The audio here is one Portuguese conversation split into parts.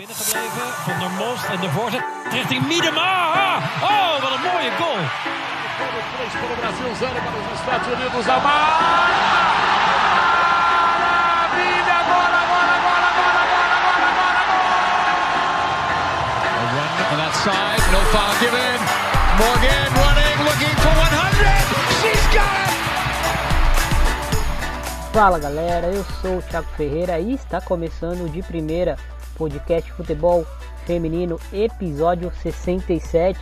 binnengebleven. Van der Most en de voorzet richting Miedema. Oh, wat een mooie goal. 3 para o Brasil, 0 para os Estados Unidos. Maravilha! Agora, agora, agora, agora, agora, agora, agora! A run on that side, no foul given. Morgan running, looking for 100. She's got it! Fala galera, eu sou o Thiago Ferreira e está começando o de primeira podcast Futebol Feminino, episódio 67.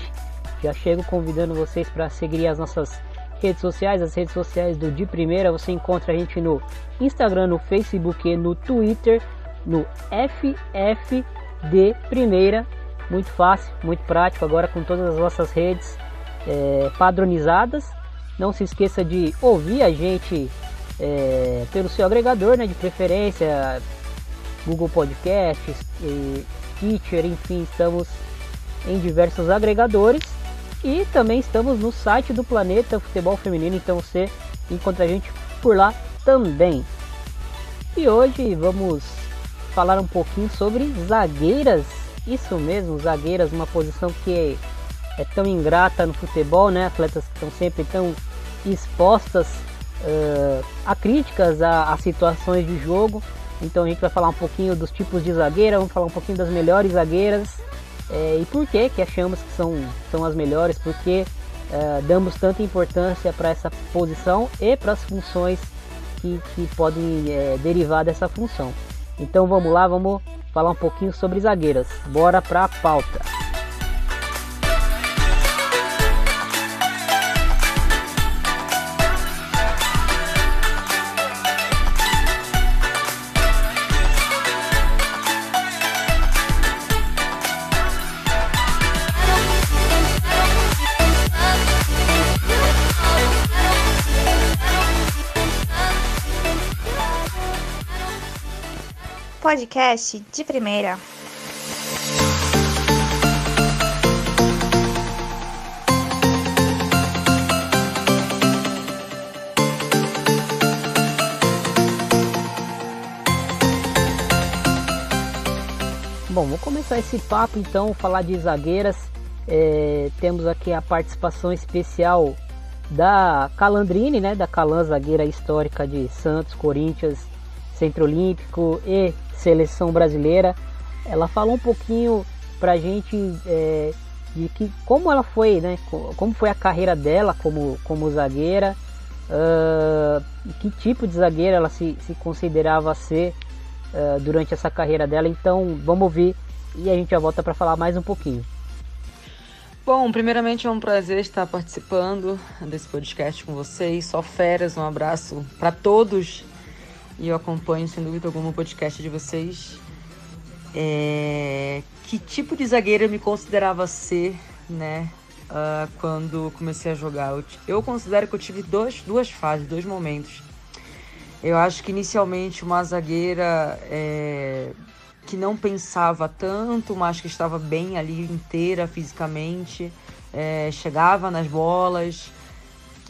Já chego convidando vocês para seguir as nossas redes sociais, as redes sociais do De Primeira. Você encontra a gente no Instagram, no Facebook e no Twitter, no FFD Primeira. Muito fácil, muito prático, agora com todas as nossas redes é, padronizadas. Não se esqueça de ouvir a gente é, pelo seu agregador né, de preferência, Google Podcasts, e Teacher, enfim, estamos em diversos agregadores e também estamos no site do Planeta Futebol Feminino, então você encontra a gente por lá também. E hoje vamos falar um pouquinho sobre zagueiras, isso mesmo, zagueiras, uma posição que é tão ingrata no futebol, né? Atletas que estão sempre tão expostas uh, a críticas a, a situações de jogo então a gente vai falar um pouquinho dos tipos de zagueira, vamos falar um pouquinho das melhores zagueiras é, e por que que achamos que são, são as melhores, porque é, damos tanta importância para essa posição e para as funções que, que podem é, derivar dessa função. Então vamos lá, vamos falar um pouquinho sobre zagueiras. Bora para a pauta. Podcast de primeira. Bom, vou começar esse papo então, falar de zagueiras. É, temos aqui a participação especial da Calandrine, né, da Calan, zagueira histórica de Santos, Corinthians, Centro Olímpico e seleção brasileira. Ela falou um pouquinho pra gente é, de que como ela foi, né? Como foi a carreira dela como, como zagueira, uh, que tipo de zagueira ela se, se considerava ser uh, durante essa carreira dela. Então vamos ouvir e a gente já volta para falar mais um pouquinho. Bom, primeiramente é um prazer estar participando desse podcast com vocês. Só férias, um abraço para todos e eu acompanho sem dúvida alguma o podcast de vocês. É... Que tipo de zagueira eu me considerava ser, né? Uh, quando comecei a jogar. Eu, eu, considero que eu tive dois, duas fases, dois momentos. Eu acho que inicialmente uma zagueira é, que não pensava tanto, mas que estava bem ali inteira fisicamente, é, chegava nas bolas,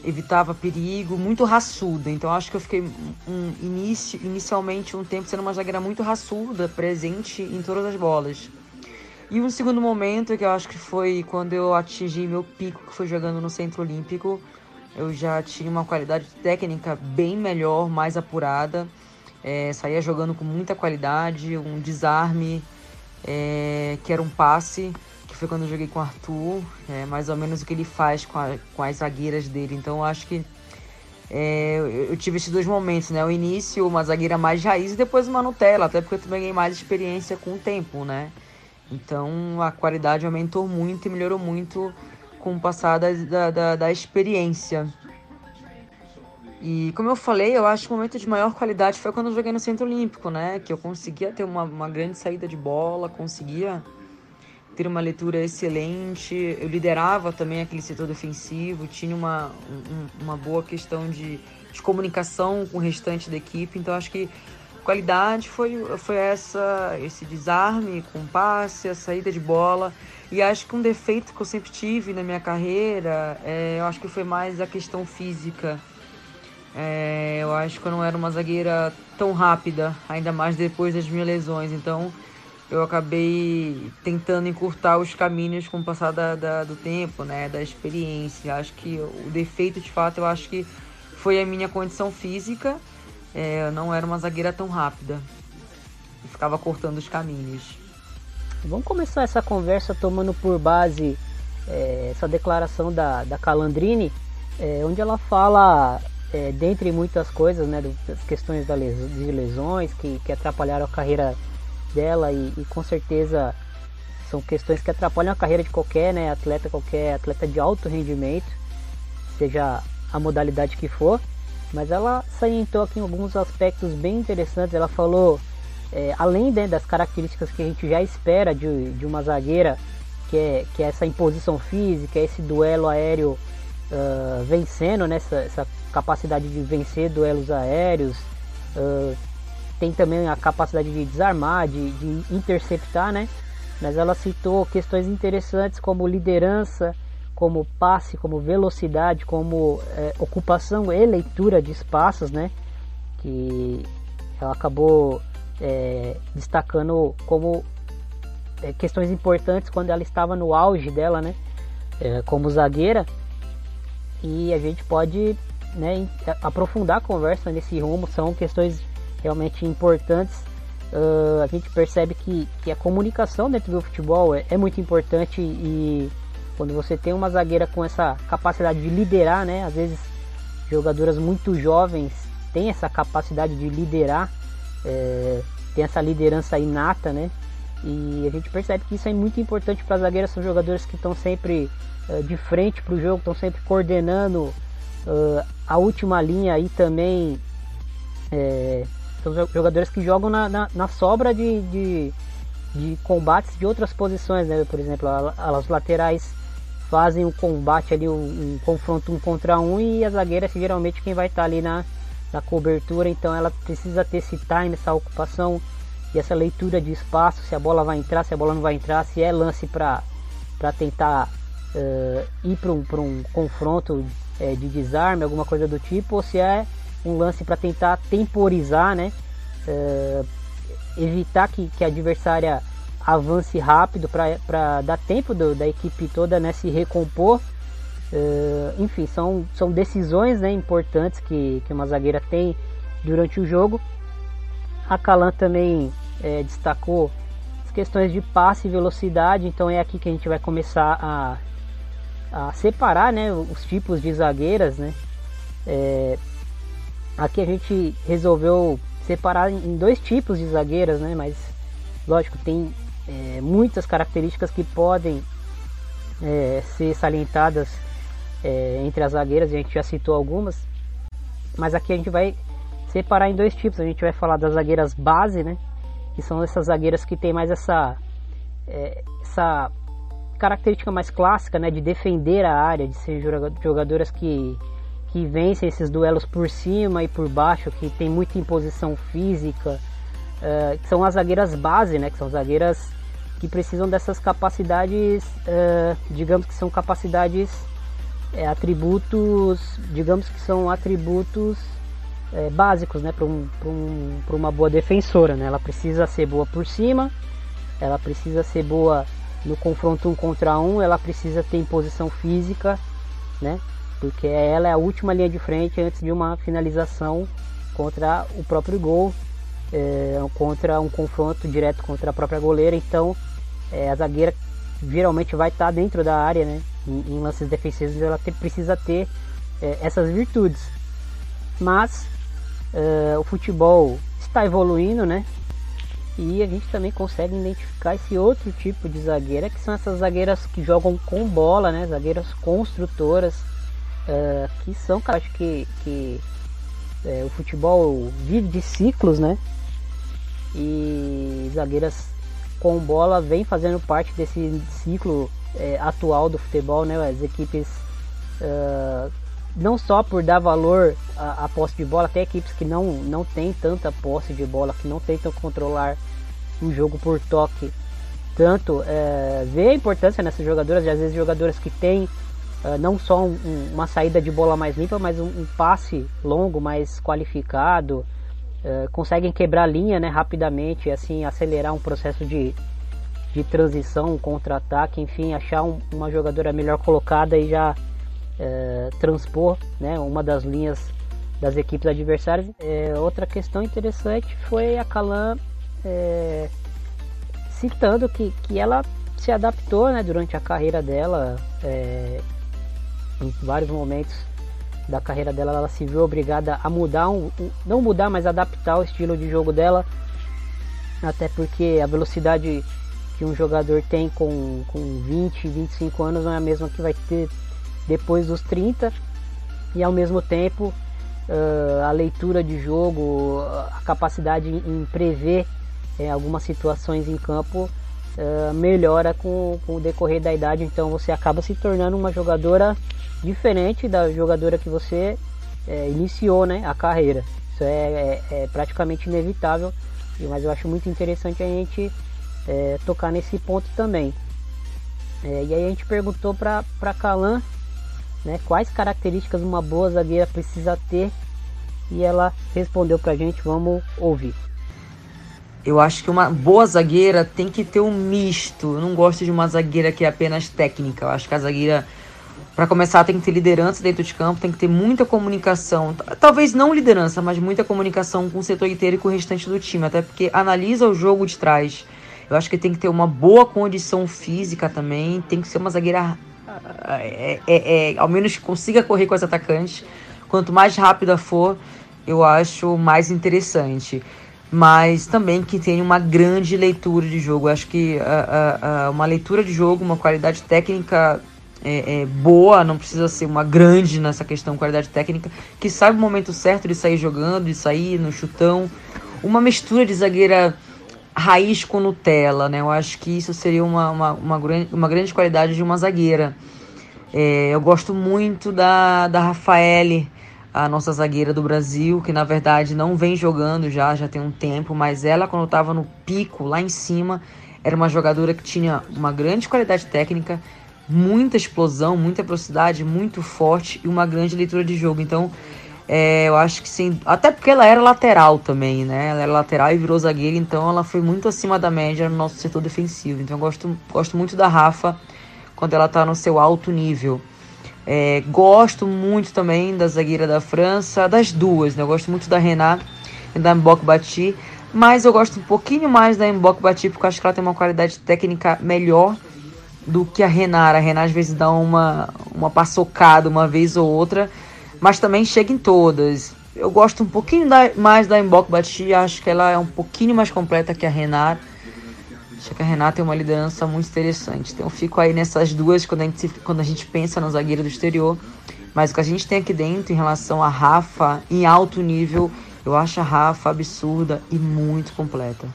evitava perigo, muito raçuda. Então acho que eu fiquei um início, inicialmente um tempo sendo uma zagueira muito raçuda, presente em todas as bolas. E um segundo momento que eu acho que foi quando eu atingi meu pico, que foi jogando no Centro Olímpico. Eu já tinha uma qualidade técnica bem melhor, mais apurada. É, saía jogando com muita qualidade, um desarme, é, que era um passe foi quando eu joguei com o Arthur, é mais ou menos o que ele faz com, a, com as zagueiras dele. Então eu acho que é, eu, tive esses dois momentos, né? O início, uma zagueira mais raiz e depois uma Nutella, até porque eu também ganhei mais experiência com o tempo, né? Então a qualidade aumentou muito e melhorou muito com o passar da, da, da, da experiência. E como eu falei, eu acho que o momento de maior qualidade foi quando eu joguei no Centro Olímpico, né? Que eu conseguia ter uma, uma grande saída de bola, conseguia ter uma leitura excelente. Eu liderava também aquele setor defensivo, tinha uma, um, uma boa questão de, de comunicação com o restante da equipe. Então acho que qualidade foi, foi essa esse desarme com passe, a saída de bola. E acho que um defeito que eu sempre tive na minha carreira, é, eu acho que foi mais a questão física. É, eu acho que eu não era uma zagueira tão rápida, ainda mais depois das minhas lesões. Então eu acabei tentando encurtar os caminhos com o passar da, da, do tempo, né, da experiência. Acho que o defeito, de fato, eu acho que foi a minha condição física. É, eu não era uma zagueira tão rápida. Eu ficava cortando os caminhos. Vamos começar essa conversa tomando por base é, essa declaração da, da Calandrini, é, onde ela fala, é, dentre muitas coisas, né, das questões da les, de lesões que, que atrapalharam a carreira dela e, e, com certeza são questões que atrapalham a carreira de qualquer né, atleta, qualquer atleta de alto rendimento, seja a modalidade que for. Mas ela salientou aqui alguns aspectos bem interessantes. Ela falou, é, além né, das características que a gente já espera de, de uma zagueira, que é, que é essa imposição física, esse duelo aéreo uh, vencendo, né, essa, essa, capacidade de vencer duelos aéreos, uh, tem também a capacidade de desarmar, de, de interceptar, né? Mas ela citou questões interessantes como liderança, como passe, como velocidade, como é, ocupação e leitura de espaços, né? Que ela acabou é, destacando como é, questões importantes quando ela estava no auge dela, né? É, como zagueira. E a gente pode né, aprofundar a conversa nesse rumo. São questões realmente importantes. Uh, a gente percebe que, que a comunicação dentro do futebol é, é, muito importante e quando você tem uma zagueira com essa capacidade de liderar, né? Às vezes jogadoras muito jovens têm essa capacidade de liderar, é, tem essa liderança inata, né? E a gente percebe que isso é muito importante para as zagueiras, são jogadores que estão sempre uh, de frente para o jogo, estão sempre coordenando uh, a última linha e também é, são jogadores que jogam na, na, na sobra de, de, de, combates de outras posições, né? Por exemplo, as laterais fazem o combate ali, um, um, confronto um contra um e a zagueira geralmente quem vai estar tá ali na, na cobertura, então ela precisa ter esse time, essa ocupação e essa leitura de espaço, se a bola vai entrar, se a bola não vai entrar, se é lance para tentar uh, ir para um, um confronto uh, de desarme, alguma coisa do tipo, ou se é um lance para tentar temporizar, né? Uh, evitar que, que a adversária avance rápido para dar tempo do, da equipe toda né, se recompor. Uh, enfim, são, são decisões né, importantes que, que uma zagueira tem durante o jogo. A Calan também é, destacou as questões de passe e velocidade, então é aqui que a gente vai começar a, a separar né, os tipos de zagueiras. Né? É, Aqui a gente resolveu separar em dois tipos de zagueiras, né? Mas lógico tem é, muitas características que podem é, ser salientadas é, entre as zagueiras. A gente já citou algumas, mas aqui a gente vai separar em dois tipos. A gente vai falar das zagueiras base, né? Que são essas zagueiras que tem mais essa é, essa característica mais clássica, né? De defender a área, de ser jogadoras que que vencem esses duelos por cima e por baixo, que tem muita imposição física, uh, que são as zagueiras base, né? Que são zagueiras que precisam dessas capacidades, uh, digamos que são capacidades, é, atributos, digamos que são atributos é, básicos, né? Para um, um, uma boa defensora, né? Ela precisa ser boa por cima, ela precisa ser boa no confronto um contra um, ela precisa ter imposição física, né? Porque ela é a última linha de frente antes de uma finalização contra o próprio gol, é, contra um confronto direto contra a própria goleira. Então é, a zagueira geralmente vai estar dentro da área, né? Em, em lances defensivos ela te, precisa ter é, essas virtudes. Mas é, o futebol está evoluindo, né? E a gente também consegue identificar esse outro tipo de zagueira, que são essas zagueiras que jogam com bola, né? Zagueiras construtoras, uh, que são, cara, acho que, que é, o futebol vive de ciclos, né? E zagueiras com bola vem fazendo parte desse ciclo é, atual do futebol, né? As equipes uh, não só por dar valor à, à, posse de bola, até equipes que não, não têm tanta posse de bola, que não tentam controlar o jogo por toque. Tanto é, vê a importância nessas jogadoras, e às vezes jogadoras que têm não só um, um, uma saída de bola mais limpa, mas um, um passe longo mais qualificado, uh, conseguem quebrar linha né, rapidamente, assim acelerar um processo de, de transição, um contra-ataque, enfim, achar um, uma jogadora melhor colocada e já uh, transpor né, uma das linhas das equipes adversárias. É, outra questão interessante foi a Calan é, citando que, que ela se adaptou né, durante a carreira dela, é, em vários momentos da carreira dela, ela se viu obrigada a mudar, um, não mudar, mas adaptar o estilo de jogo dela, até porque a velocidade que um jogador tem com, com 20, 25 anos não é a mesma que vai ter depois dos 30, e ao mesmo tempo uh, a leitura de jogo, a capacidade em prever é, algumas situações em campo uh, melhora com, com o decorrer da idade, então você acaba se tornando uma jogadora diferente da jogadora que você é, iniciou né, a carreira. Isso é, é, é, praticamente inevitável, mas eu acho muito interessante a gente é, tocar nesse ponto também. É, e aí a gente perguntou para Calan né, quais características uma boa zagueira precisa ter e ela respondeu para a gente, vamos ouvir. Eu acho que uma boa zagueira tem que ter um misto. Eu não gosto de uma zagueira que é apenas técnica. Eu acho que a zagueira, para começar, tem que ter liderança dentro de campo, tem que ter muita comunicação. Talvez não liderança, mas muita comunicação com o setor inteiro e com o restante do time. Até porque analisa o jogo de trás. Eu acho que tem que ter uma boa condição física também. Tem que ser uma zagueira, é, é, é, ao menos que consiga correr com os atacantes. Quanto mais rápida for, eu acho mais interessante mas também que tenha uma grande leitura de jogo. Eu acho que uh, uh, uma leitura de jogo, uma qualidade técnica é, é, boa, não precisa ser uma grande nessa questão qualidade técnica, que sabe o momento certo de sair jogando, de sair no chutão. Uma mistura de zagueira raiz com Nutella, né? Eu acho que isso seria uma, uma, uma, grande, uma grande qualidade de uma zagueira. É, eu gosto muito da, da Rafaele a nossa zagueira do Brasil, que na verdade não vem jogando já, já tem um tempo, mas ela quando estava no pico, lá em cima, era uma jogadora que tinha uma grande qualidade técnica, muita explosão, muita velocidade, muito forte e uma grande leitura de jogo. Então, é, eu acho que sim, até porque ela era lateral também, né? Ela era lateral e virou zagueira, então ela foi muito acima da média no nosso setor defensivo. Então, eu gosto, gosto muito da Rafa quando ela está no seu alto nível. É, gosto muito também da zagueira da França, das duas, né? Eu gosto muito da Renat e da Mbok Bati, mas eu gosto um pouquinho mais da Mbok Bati porque eu acho que ela tem uma qualidade técnica melhor do que a Renata. A Renata às vezes dá uma, uma paçocada uma vez ou outra, mas também chega em todas. Eu gosto um pouquinho da, mais da Mbok Bati, acho que ela é um pouquinho mais completa que a Renata. Acho que a Renata tem uma liderança muito interessante. Então eu fico aí nessas duas quando a gente, quando a gente pensa no zagueiro do exterior. Mas o que a gente tem aqui dentro em relação a Rafa em alto nível, eu acho a Rafa absurda e muito completa.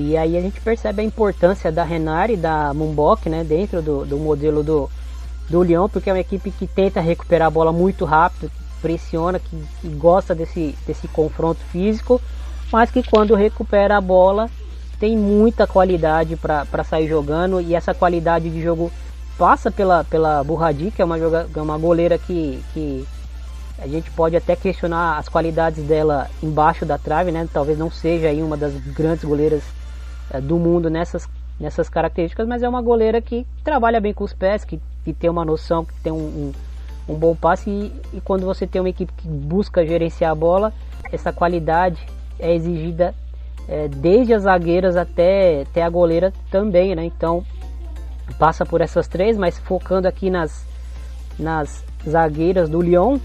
E aí a gente percebe a importância da Renari e da Mumbok né, dentro do, do modelo do, do Lyon, porque é uma equipe que tenta recuperar a bola muito rápido, pressiona, que, que gosta desse, desse confronto físico, mas que quando recupera a bola tem muita qualidade para sair jogando e essa qualidade de jogo passa pela, pela Burradi, que é uma, joga, é uma goleira que, que a gente pode até questionar as qualidades dela embaixo da trave, né? Talvez não seja aí uma das grandes goleiras do mundo nessas, nessas características, mas é uma goleira que trabalha bem com os pés, que, que tem uma noção, que tem um, um, um bom passe e, e quando você tem uma equipe que busca gerenciar a bola, essa qualidade é exigida é, desde as zagueiras até, até a goleira também, né? Então passa por essas três, mas focando aqui nas, nas zagueiras do Lyon,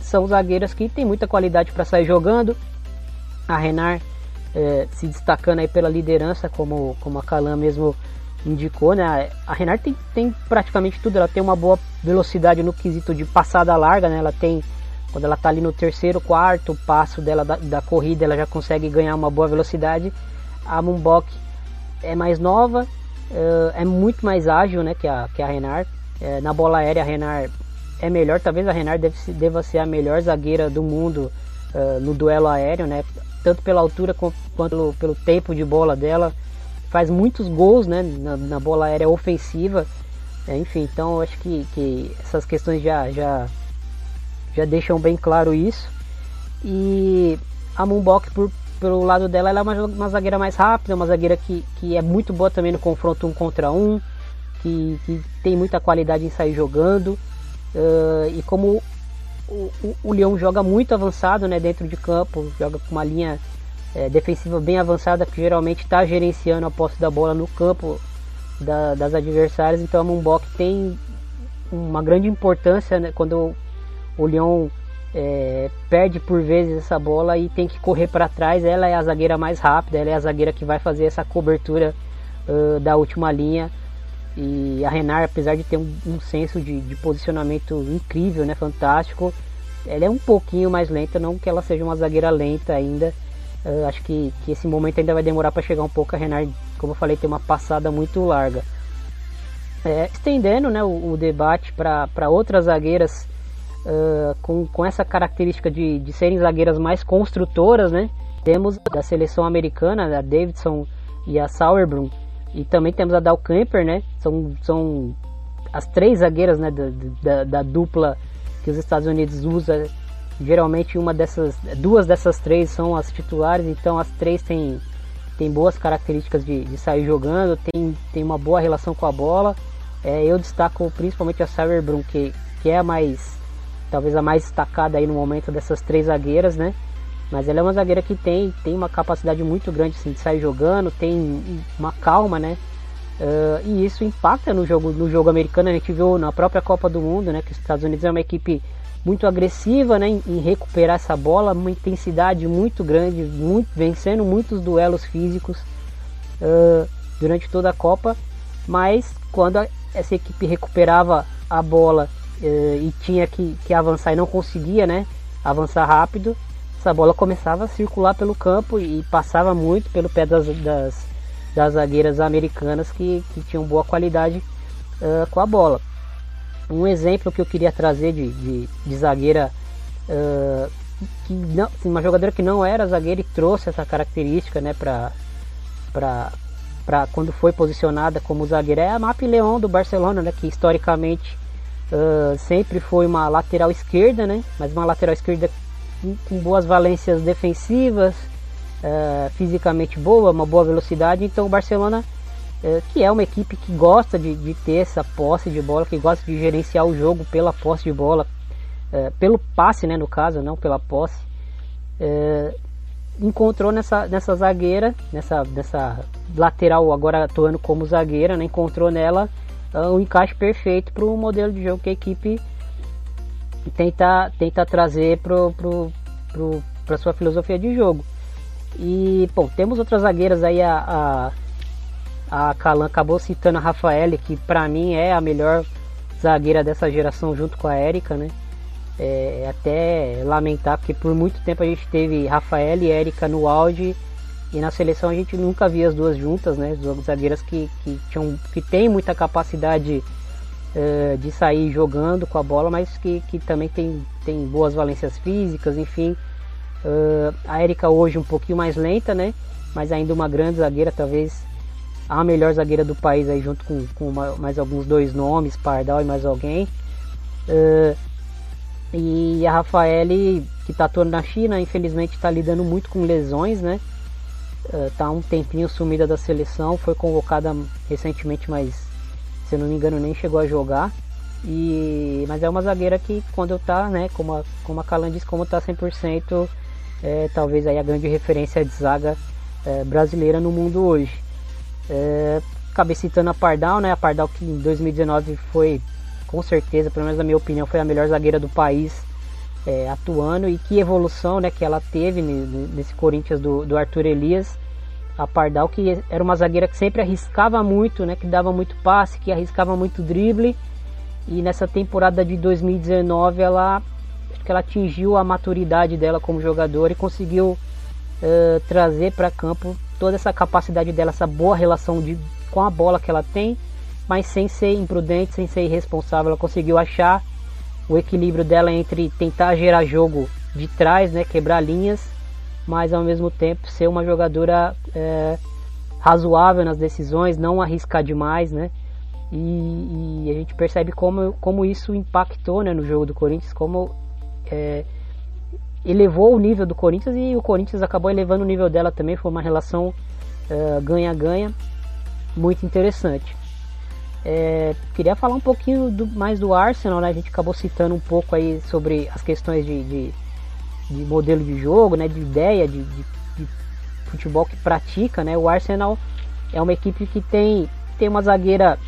são zagueiras que tem muita qualidade para sair jogando. A Renard é, se destacando aí pela liderança, como, como a Calan mesmo indicou, né? A Renard tem, tem praticamente tudo, ela tem uma boa velocidade no quesito de passada larga, né? Ela tem quando ela está ali no terceiro, quarto passo dela da, da, corrida, ela já consegue ganhar uma boa velocidade. A Mumbok é mais nova, uh, é muito mais ágil né, que, a, que a Renard. Uh, na bola aérea, a Renard é melhor. Talvez a Renard deve, deva ser a melhor zagueira do mundo uh, no duelo aéreo, né? Tanto pela altura quanto pelo, pelo tempo de bola dela. Faz muitos gols né, na, na bola aérea ofensiva. enfim, então acho que, que essas questões já, já já deixam bem claro isso. E a Moonbok, por, pelo lado dela, ela é uma, uma zagueira mais rápida, uma zagueira que, que é muito boa também no confronto um contra um, que, que tem muita qualidade em sair jogando. Uh, e como o, o, o Leão joga muito avançado né, dentro de campo, joga com uma linha é, defensiva bem avançada que geralmente está gerenciando a posse da bola no campo da, das adversárias. Então a Moonbok tem uma grande importância né, quando o, Leão é, perde por vezes essa bola e tem que correr para trás. Ela é a zagueira mais rápida, ela é a zagueira que vai fazer essa cobertura uh, da última linha. E a Renar, apesar de ter um, um senso de, de, posicionamento incrível, né, fantástico, ela é um pouquinho mais lenta, não que ela seja uma zagueira lenta ainda. Acho que, que esse momento ainda vai demorar para chegar um pouco. A Renar, como eu falei, tem uma passada muito larga. É, estendendo né, o, o debate para outras zagueiras uh, com, com essa característica de, de serem zagueiras mais construtoras, né? Temos da seleção americana, a Davidson e a Sauerbrunn, e também temos a Dal Kemper, né? São, são as três zagueiras né, da, da, da dupla que os Estados Unidos usa. Geralmente uma dessas, duas dessas três são as titulares, então as três têm, têm boas características de, de sair jogando, tem, tem uma boa relação com a bola. É, eu destaco principalmente a Sauerbrunn, que, que é a mais talvez a mais destacada aí no momento dessas três zagueiras, né? Mas ela é uma zagueira que tem, tem uma capacidade muito grande assim, de sair jogando, tem uma calma, né? Uh, e isso impacta no jogo, no jogo americano. A gente viu na própria Copa do Mundo, né? Que os Estados Unidos é uma equipe muito agressiva, né? Em, em recuperar essa bola, uma intensidade muito grande, muito, vencendo muitos duelos físicos uh, durante toda a Copa. Mas quando a, essa equipe recuperava a bola uh, e tinha que, que avançar e não conseguia, né? Avançar rápido, essa bola começava a circular pelo campo e passava muito pelo pé das, das, das zagueiras americanas que, que tinham boa qualidade uh, com a bola. Um exemplo que eu queria trazer de, de, de zagueira, uh, que não, assim, uma jogadora que não era zagueira e trouxe essa característica né, para quando foi posicionada como zagueira, é a Map Leão do Barcelona, né, que historicamente uh, sempre foi uma lateral esquerda, né, mas uma lateral esquerda com boas valências defensivas, uh, fisicamente boa, uma boa velocidade. Então o Barcelona, uh, que é uma equipe que gosta de, de, ter essa posse de bola, que gosta de gerenciar o jogo pela posse de bola, uh, pelo passe, né, no caso, não pela posse, encontrou nessa, nessa zagueira, nessa, nessa lateral agora atuando como zagueira, né, encontrou nela um encaixe perfeito para o modelo de jogo que a equipe tenta, tenta trazer para pro, pro, pro, sua filosofia de jogo. E, bom, temos outras zagueiras aí, a, a, a Calan acabou citando a Rafael, que para mim é a melhor zagueira dessa geração junto com a Érica, né? É, é, até lamentar, porque por muito tempo a gente teve Rafael e Érica no auge e na seleção a gente nunca via as duas juntas, né? As duas zagueiras que, que, tinham, que têm muita capacidade uh, de sair jogando com a bola, mas que, que também tem, tem boas valências físicas, enfim. Uh, a Erika hoje um pouquinho mais lenta, né? Mas ainda uma grande zagueira, talvez a melhor zagueira do país aí junto com, com mais alguns dois nomes, Pardal e mais alguém. Uh, e a Rafaele, que está atuando na China, infelizmente está lidando muito com lesões, né? Uh, tá um tempinho sumida da seleção, foi convocada recentemente, mas se eu não me engano nem chegou a jogar. E, mas é uma zagueira que quando tá, né, como a, como a Calan disse, como tá 100%, é, talvez aí a grande referência de zaga é, brasileira no mundo hoje. É, acabei citando a Pardal, né, a Pardal que em 2019 foi, com certeza, pelo menos na minha opinião, foi a melhor zagueira do país é, atuando e que evolução, né, que ela teve nesse Corinthians do, do Arthur Elias a Pardal, que era uma zagueira que sempre arriscava muito, né, que dava muito passe, que arriscava muito drible. E nessa temporada de 2019 ela acho que ela atingiu a maturidade dela como jogadora e conseguiu uh, trazer para campo toda essa capacidade dela, essa boa relação de, com a bola que ela tem, mas sem ser imprudente, sem ser irresponsável. Ela conseguiu achar o equilíbrio dela entre tentar gerar jogo de trás, né, quebrar linhas mas ao mesmo tempo ser uma jogadora é, razoável nas decisões, não arriscar demais, né? E, e, a gente percebe como, como isso impactou né, no jogo do Corinthians, como é, elevou o nível do Corinthians e o Corinthians acabou elevando o nível dela também. Foi uma relação ganha-ganha uh, muito interessante. É, queria falar um pouquinho do, mais do Arsenal, né? A gente acabou citando um pouco aí sobre as questões de, de, de modelo de jogo, né? De ideia, de, de, de, futebol que pratica, né? O Arsenal é uma equipe que tem, tem uma zagueira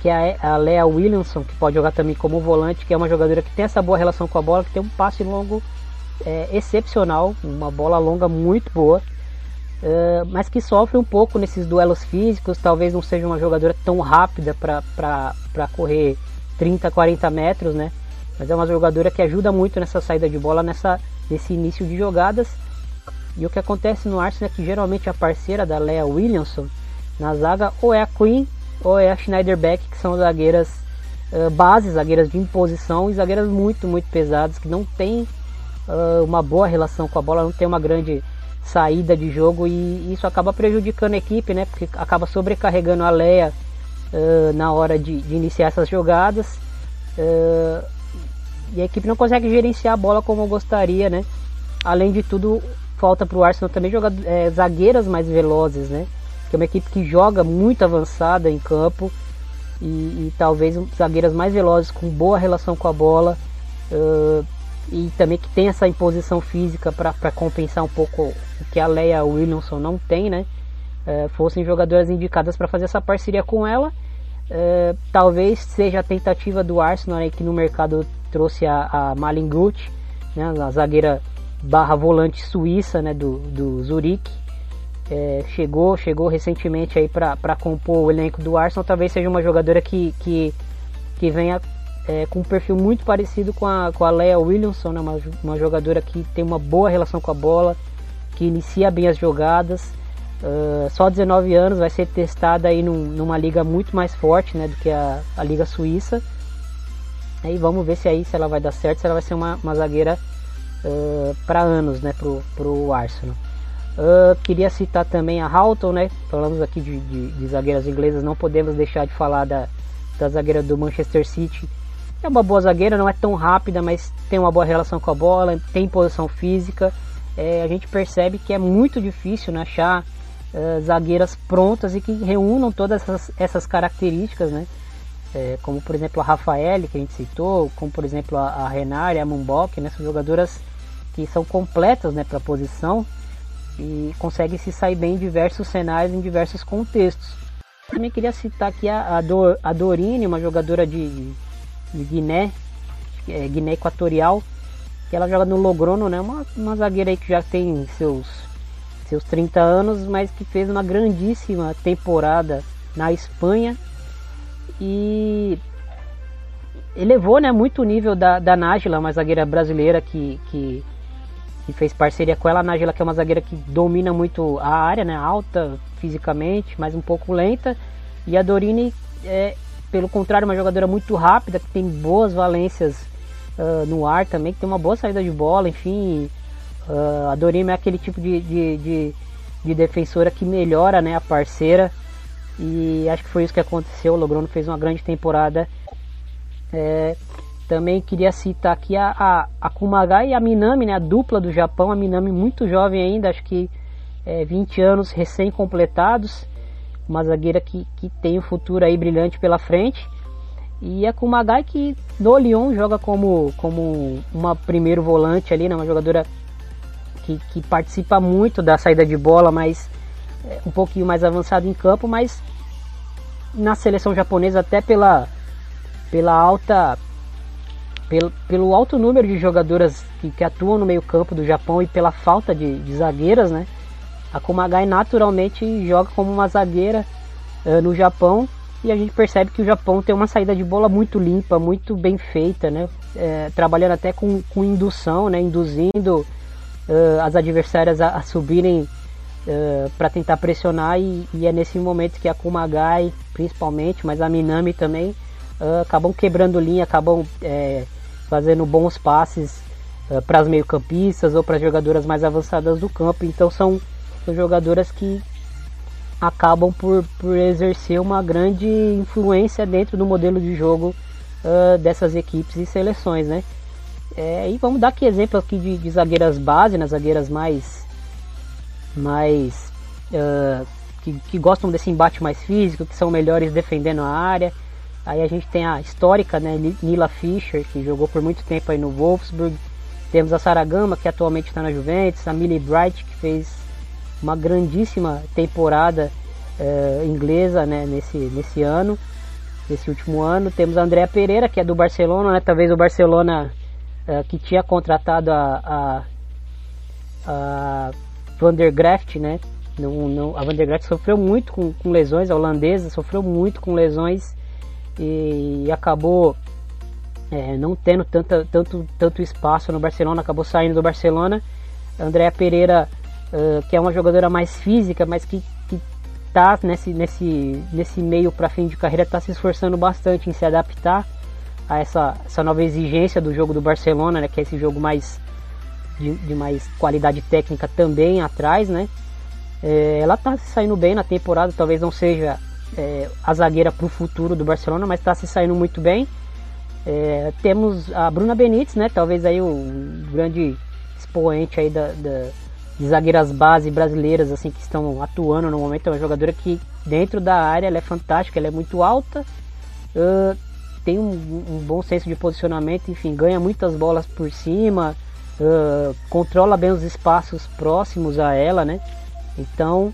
que é a Lea Williamson, que pode jogar também como volante, que é uma jogadora que tem essa boa relação com a bola, que tem um passe longo é, excepcional, uma bola longa muito boa. Uh, mas que sofre um pouco nesses duelos físicos, talvez não seja uma jogadora tão rápida para correr 30, 40 metros, né? Mas é uma jogadora que ajuda muito nessa saída de bola, nessa, nesse início de jogadas. E o que acontece no Arsenal é que geralmente a parceira da Lea Williamson na zaga ou é a Queen ou é a Schneider Beck, que são zagueiras uh, bases, zagueiras de imposição e zagueiras muito, muito pesadas, que não tem uh, uma boa relação com a bola, não tem uma grande saída de jogo e isso acaba prejudicando a equipe, né? Porque acaba sobrecarregando a Leia uh, na hora de, de, iniciar essas jogadas uh, e a equipe não consegue gerenciar a bola como gostaria, né? Além de tudo, falta para o Arsenal também jogar é, zagueiras mais velozes, né? Que é uma equipe que joga muito avançada em campo e, e talvez zagueiras mais velozes com boa relação com a bola. Uh, e também que tem essa imposição física para compensar um pouco o que a Leia Williamson não tem, né? É, fossem jogadoras indicadas para fazer essa parceria com ela. É, talvez seja a tentativa do Arsenal né, que no mercado trouxe a, a Malin Gut, né, a zagueira barra volante suíça né, do, do Zurique. É, chegou, chegou recentemente aí para compor o elenco do Arsenal. Talvez seja uma jogadora que, que, que venha é, com um perfil muito parecido com a, com a Leia Williamson, né? uma, uma jogadora que tem uma boa relação com a bola, que inicia bem as jogadas. Uh, só 19 anos, vai ser testada aí num, numa liga muito mais forte né, do que a, a Liga Suíça. Aí vamos ver se aí se ela vai dar certo, se ela vai ser uma, uma zagueira uh, para anos né, pro, pro Arsenal. Uh, queria citar também a Houghton, né? Falamos aqui de, de, de, zagueiras inglesas, não podemos deixar de falar da, da zagueira do Manchester City, é uma boa zagueira, não é tão rápida, mas tem uma boa relação com a bola, tem posição física. É, a gente percebe que é muito difícil né, achar uh, zagueiras prontas e que reúnam todas essas, essas características, né? É, como por exemplo a Rafael, que a gente citou, como por exemplo a, a Renari, a Mumbok, né? são jogadoras que são completas né, para a posição e conseguem se sair bem em diversos cenários, em diversos contextos. Também queria citar aqui a, a, a Dorine, uma jogadora de, de Guiné, é, Guiné Equatorial, que ela joga no Logrono, né? Uma, uma zagueira aí que já tem seus, seus 30 anos, mas que fez uma grandíssima temporada na Espanha e elevou né, muito o nível da, da Nájila, uma zagueira brasileira que, que, que, fez parceria com ela. A Nájila que é uma zagueira que domina muito a área, né, alta fisicamente, mas um pouco lenta. E a Dorine é, pelo contrário, uma jogadora muito rápida, que tem boas valências uh, no ar também, que tem uma boa saída de bola, enfim. Uh, a Dorime é aquele tipo de, de, de, de, defensora que melhora né, a parceira. E acho que foi isso que aconteceu. O Logrono fez uma grande temporada. É, também queria citar aqui a, a, a Kumagai e a Minami, né, a dupla do Japão. A Minami muito jovem ainda, acho que é, 20 anos recém-completados uma zagueira que, que tem um futuro aí brilhante pela frente. E a Kumagai que no Lyon joga como, como uma primeiro volante ali, né? uma jogadora que, que participa muito da saída de bola, mas um pouquinho mais avançado em campo, mas na seleção japonesa até pela, pela alta pelo, pelo alto número de jogadoras que, que atuam no meio campo do Japão e pela falta de, de zagueiras, né? A Kumagai naturalmente joga como uma zagueira uh, no Japão e a gente percebe que o Japão tem uma saída de bola muito limpa, muito bem feita, né? É, trabalhando até com, com indução, né? Induzindo uh, as adversárias a, a subirem uh, para tentar pressionar e, e, é nesse momento que a Kumagai, principalmente, mas a Minami também, acabam quebrando linha, acabam é, fazendo bons passes para as meio-campistas ou para as jogadoras mais avançadas do campo. Então são são jogadoras que acabam por, por exercer uma grande influência dentro do modelo de jogo uh, dessas equipes e seleções, né? É, e vamos dar aqui exemplo aqui de, de zagueiras base, né, zagueiras mais, mais uh, que, que, gostam desse embate mais físico, que são melhores defendendo a área. Aí a gente tem a histórica, né, Nila Fischer, que jogou por muito tempo aí no Wolfsburg. Temos a Saragama, que atualmente está na Juventus, a Millie Bright, que fez uma grandíssima temporada uh, inglesa né, nesse, nesse ano, nesse último ano. Temos a Andrea Pereira, que é do Barcelona, né, talvez o Barcelona uh, que tinha contratado a, a, a Van der Graft, né, não, não, a Van der Gracht sofreu muito com, com, lesões, a holandesa sofreu muito com lesões e, e acabou é, não tendo tanta, tanto, tanto espaço no Barcelona, acabou saindo do Barcelona. Andréa Pereira, uh, que é uma jogadora mais física, mas que, que tá nesse, nesse, nesse meio para fim de carreira, está se esforçando bastante em se adaptar a essa, essa nova exigência do jogo do Barcelona, né, que é esse jogo mais de, de mais qualidade técnica também atrás, né? É, ela está se saindo bem na temporada, talvez não seja é, a zagueira para o futuro do Barcelona, mas está se saindo muito bem. É, temos a Bruna Benítez, né? Talvez aí o grande expoente aí da, da, de zagueiras base brasileiras assim que estão atuando no momento. É uma jogadora que dentro da área ela é fantástica, ela é muito alta, uh, tem um, um, bom senso de posicionamento, enfim, ganha muitas bolas por cima, uh, controla bem os espaços próximos a ela, né? Então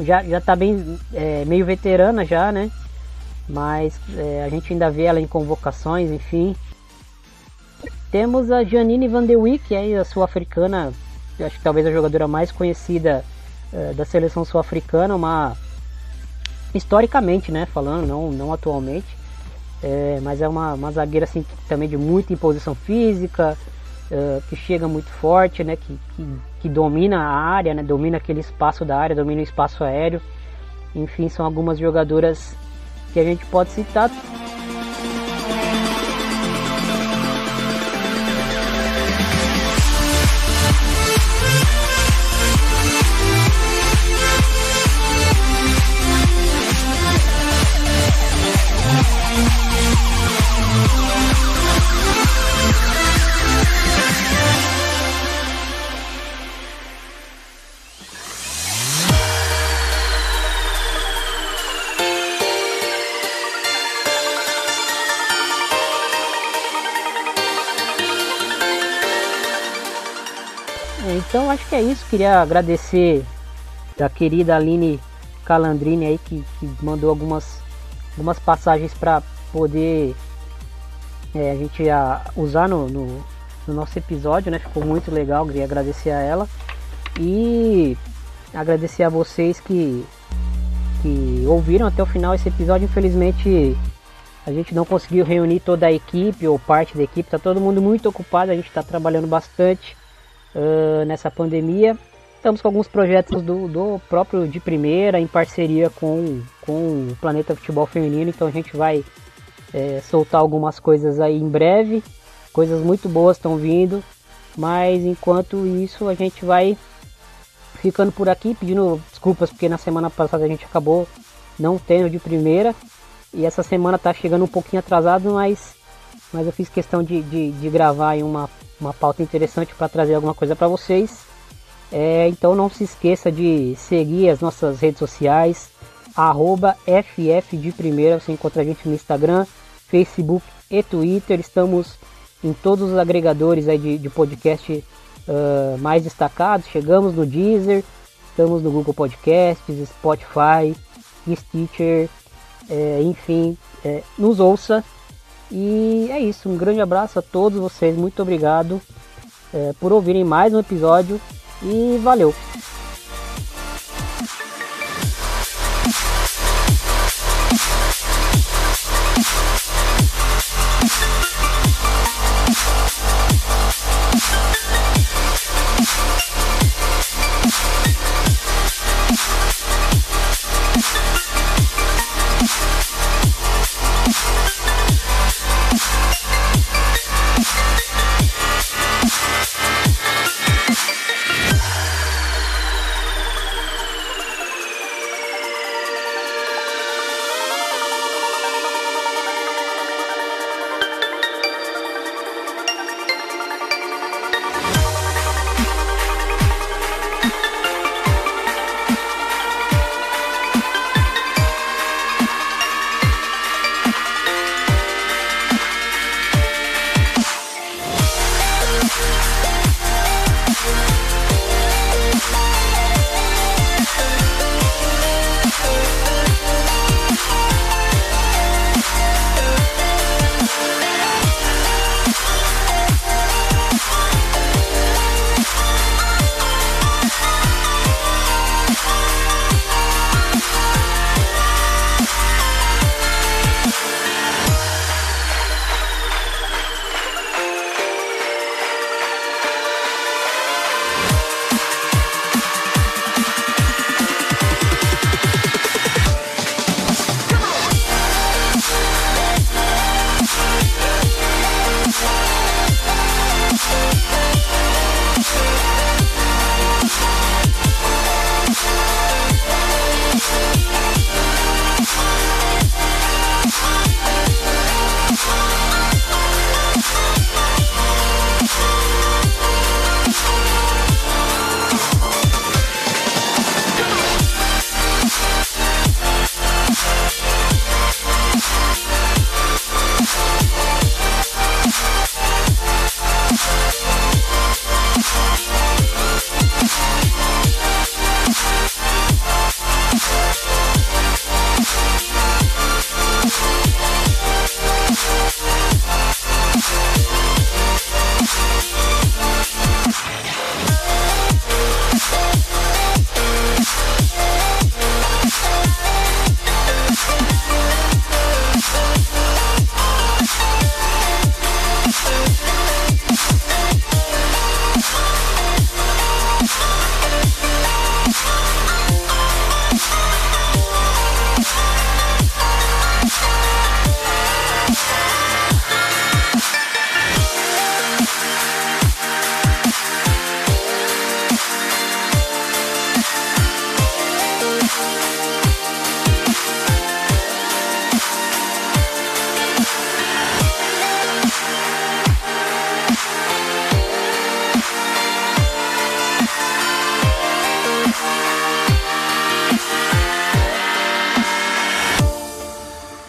já, já tá bem é, meio veterana já, né? Mas é, a gente ainda vê ela em convocações, enfim. Temos a Janine Van de Wick, aí a sul-africana, acho que talvez a jogadora mais conhecida é, da seleção sul-africana, uma historicamente, né, falando, não, não atualmente, é, mas é uma, uma zagueira assim também de muita imposição física, que chega muito forte, né, que, que, que, domina a área, né, domina aquele espaço da área, domina o espaço aéreo. Enfim, são algumas jogadoras que a gente pode citar. Então acho que é isso. Queria agradecer a querida Aline Calandrini aí que, que mandou algumas, algumas passagens para poder é, a gente a, usar no, no, no, nosso episódio, né? Ficou muito legal, queria agradecer a ela. E agradecer a vocês que, que ouviram até o final esse episódio. Infelizmente a gente não conseguiu reunir toda a equipe ou parte da equipe, tá todo mundo muito ocupado, a gente está trabalhando bastante uh, nessa pandemia. Estamos com alguns projetos do, do, próprio de primeira, em parceria com, com o Planeta Futebol Feminino, então a gente vai é, soltar algumas coisas aí em breve. Coisas muito boas estão vindo, mas enquanto isso a gente vai ficando por aqui, pedindo desculpas porque na semana passada a gente acabou não tendo de primeira e essa semana tá chegando um pouquinho atrasado, mas, mas eu fiz questão de, de, de gravar em uma uma pauta interessante para trazer alguma coisa para vocês. É, então não se esqueça de seguir as nossas redes sociais, arroba FF de Primeira, você encontra a gente no Instagram, Facebook e Twitter. Estamos em todos os agregadores aí de, de podcast uh, mais destacados. Chegamos no Deezer, estamos no Google Podcasts, Spotify, Stitcher, é, enfim, é, nos ouça e é isso, um grande abraço a todos vocês, muito obrigado é, por ouvirem mais um episódio e valeu!